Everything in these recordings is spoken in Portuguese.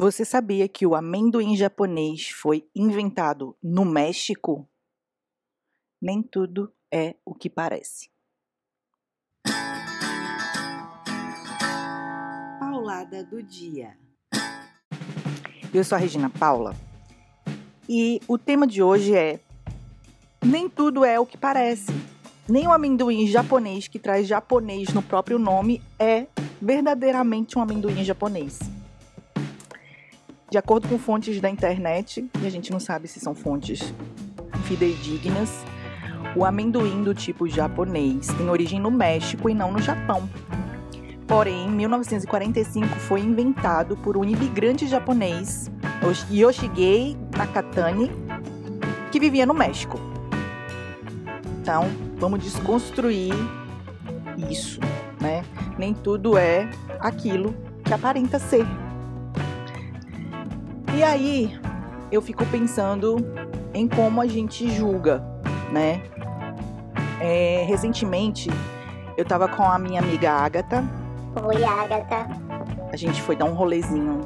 Você sabia que o amendoim japonês foi inventado no México? Nem tudo é o que parece. Paulada do dia. Eu sou a Regina Paula e o tema de hoje é Nem tudo é o que parece. Nem o amendoim japonês que traz japonês no próprio nome é verdadeiramente um amendoim japonês. De acordo com fontes da internet, e a gente não sabe se são fontes fidedignas, o amendoim do tipo japonês tem origem no México e não no Japão. Porém, em 1945 foi inventado por um imigrante japonês, Yoshigei Nakatani, que vivia no México. Então, vamos desconstruir isso, né? Nem tudo é aquilo que aparenta ser. E aí eu fico pensando em como a gente julga, né? É, recentemente eu tava com a minha amiga Agatha. Oi, Agatha. A gente foi dar um rolezinho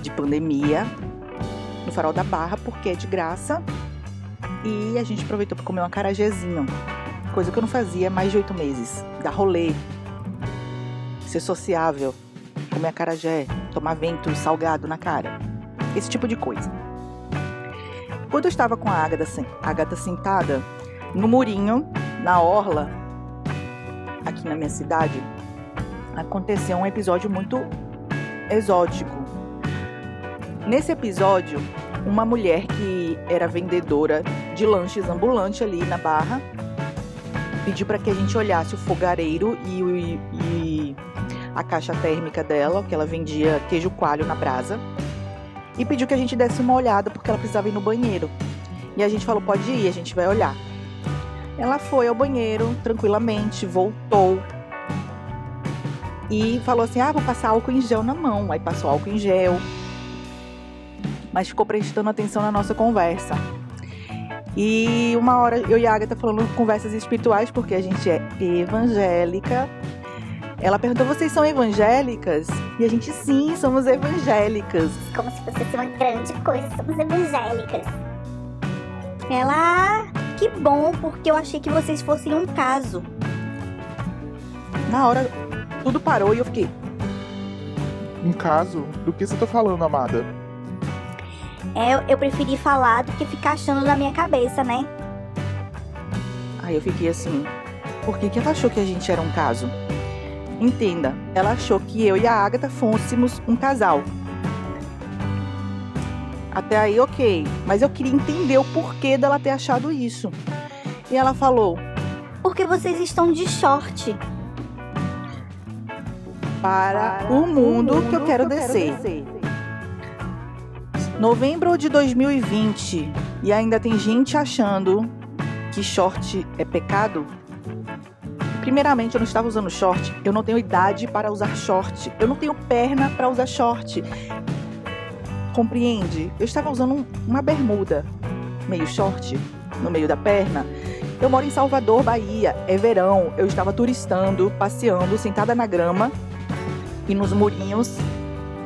de pandemia no Farol da Barra, porque é de graça. E a gente aproveitou para comer um acarajézinho. Coisa que eu não fazia há mais de oito meses. Dar rolê. Ser sociável. Comer acarajé tomar vento salgado na cara. Esse tipo de coisa. Quando eu estava com a Agatha, Agatha sentada no murinho, na orla, aqui na minha cidade, aconteceu um episódio muito exótico. Nesse episódio, uma mulher que era vendedora de lanches ambulante ali na Barra pediu para que a gente olhasse o fogareiro e, e, e a caixa térmica dela, que ela vendia queijo coalho na brasa, e pediu que a gente desse uma olhada porque ela precisava ir no banheiro. E a gente falou: pode ir, a gente vai olhar. Ela foi ao banheiro tranquilamente, voltou e falou assim: ah, vou passar álcool em gel na mão. Aí passou álcool em gel, mas ficou prestando atenção na nossa conversa. E uma hora eu e a Agatha falando conversas espirituais, porque a gente é evangélica ela perguntou: vocês são evangélicas? E a gente, sim, somos evangélicas. Como se fosse uma grande coisa, somos evangélicas. Ela, que bom, porque eu achei que vocês fossem um caso. Na hora, tudo parou e eu fiquei. Um caso? Do que você tá falando, amada? É, eu, eu preferi falar do que ficar achando na minha cabeça, né? Aí eu fiquei assim, por que, que ela achou que a gente era um caso? Entenda, ela achou que eu e a Agatha fôssemos um casal. Até aí, ok. Mas eu queria entender o porquê dela ter achado isso. E ela falou: Porque vocês estão de short. Para, Para o, mundo o mundo que eu quero, que eu descer. quero descer. Novembro de 2020 e ainda tem gente achando que short é pecado? Primeiramente, eu não estava usando short. Eu não tenho idade para usar short. Eu não tenho perna para usar short. Compreende? Eu estava usando uma bermuda meio short no meio da perna. Eu moro em Salvador, Bahia. É verão. Eu estava turistando, passeando, sentada na grama e nos murinhos.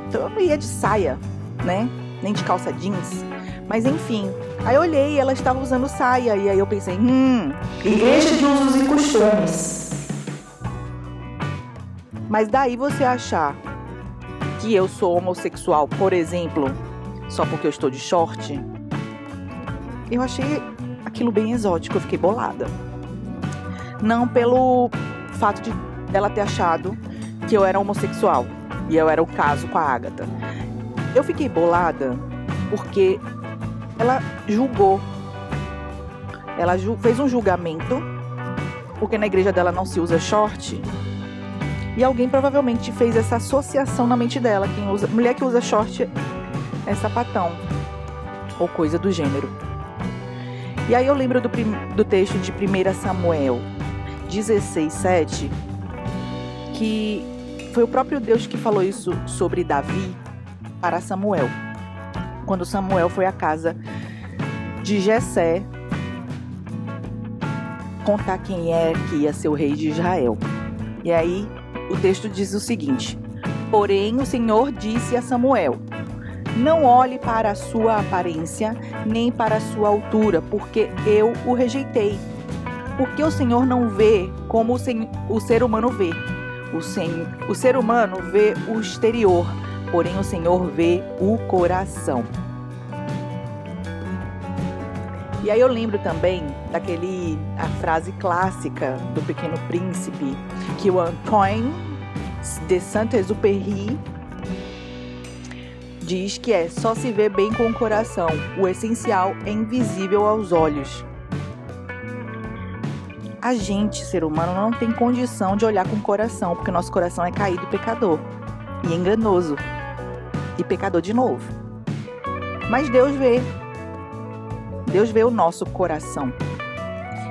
Então eu não ia de saia, né? Nem de calça jeans. Mas enfim, aí eu olhei ela estava usando saia. E aí eu pensei, hum, igreja de usos e costumes. Mas daí você achar que eu sou homossexual, por exemplo, só porque eu estou de short, eu achei aquilo bem exótico, eu fiquei bolada. Não pelo fato de ela ter achado que eu era homossexual e eu era o caso com a Agatha. Eu fiquei bolada porque ela julgou. Ela fez um julgamento porque na igreja dela não se usa short e alguém provavelmente fez essa associação na mente dela. Quem usa, mulher que usa short é sapatão ou coisa do gênero. E aí eu lembro do, do texto de 1 Samuel 16, 7, que foi o próprio Deus que falou isso sobre Davi para Samuel. Quando Samuel foi à casa de Jessé contar quem é que ia ser o rei de Israel. E aí o texto diz o seguinte: Porém, o Senhor disse a Samuel: Não olhe para a sua aparência, nem para a sua altura, porque eu o rejeitei. Porque o Senhor não vê como o, ser humano vê. O, sen o ser humano vê o exterior, porém o Senhor vê o coração. E aí eu lembro também daquele a frase clássica do Pequeno Príncipe que o Antoine de Saint-Exupéry diz que é só se vê bem com o coração, o essencial é invisível aos olhos. A gente, ser humano, não tem condição de olhar com o coração, porque nosso coração é caído e pecador, e enganoso, e pecador de novo. Mas Deus vê, Deus vê o nosso coração.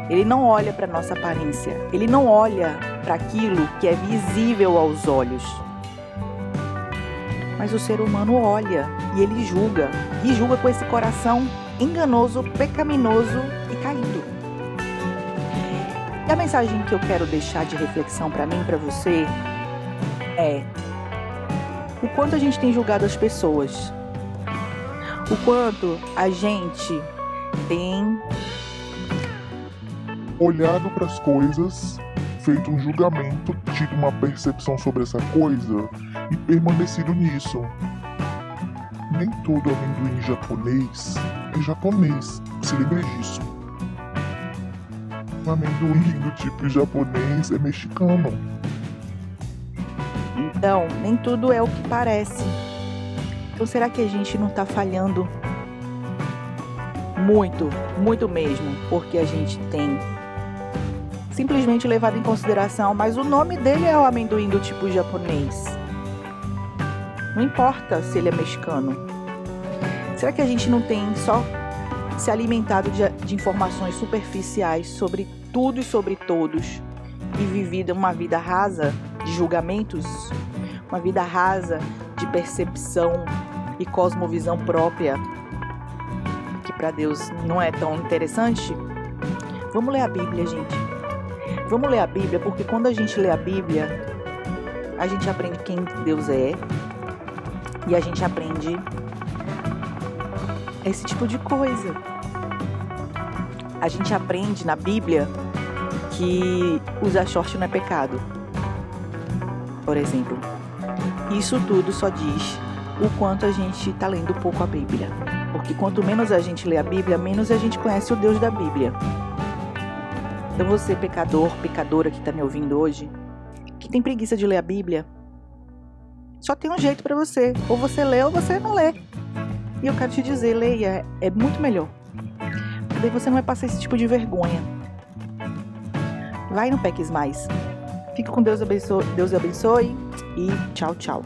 Ele não olha para nossa aparência, ele não olha para aquilo que é visível aos olhos. Mas o ser humano olha e ele julga, e julga com esse coração enganoso, pecaminoso e caído. E a mensagem que eu quero deixar de reflexão para mim, para você, é o quanto a gente tem julgado as pessoas, o quanto a gente tem olhado para as coisas, feito um julgamento, tido uma percepção sobre essa coisa e permanecido nisso. Nem todo amendoim japonês é japonês, se lembre disso. O amendoim do tipo japonês é mexicano. Então, nem tudo é o que parece. Então, será que a gente não está falhando muito, muito mesmo, porque a gente tem simplesmente levado em consideração, mas o nome dele é o amendoim do tipo japonês. Não importa se ele é mexicano. Será que a gente não tem só se alimentado de, de informações superficiais sobre tudo e sobre todos e vivido uma vida rasa de julgamentos, uma vida rasa de percepção e cosmovisão própria, que para Deus não é tão interessante? Vamos ler a Bíblia, gente. Vamos ler a Bíblia, porque quando a gente lê a Bíblia, a gente aprende quem Deus é e a gente aprende esse tipo de coisa. A gente aprende na Bíblia que usar short não é pecado. Por exemplo, isso tudo só diz o quanto a gente está lendo pouco a Bíblia. Porque quanto menos a gente lê a Bíblia, menos a gente conhece o Deus da Bíblia. Então você, pecador, pecadora que está me ouvindo hoje, que tem preguiça de ler a Bíblia, só tem um jeito para você. Ou você lê ou você não lê. E eu quero te dizer, leia, é muito melhor. Porque daí você não vai passar esse tipo de vergonha. Vai no Peques Mais. Fica com Deus abençoe, Deus abençoe e tchau, tchau.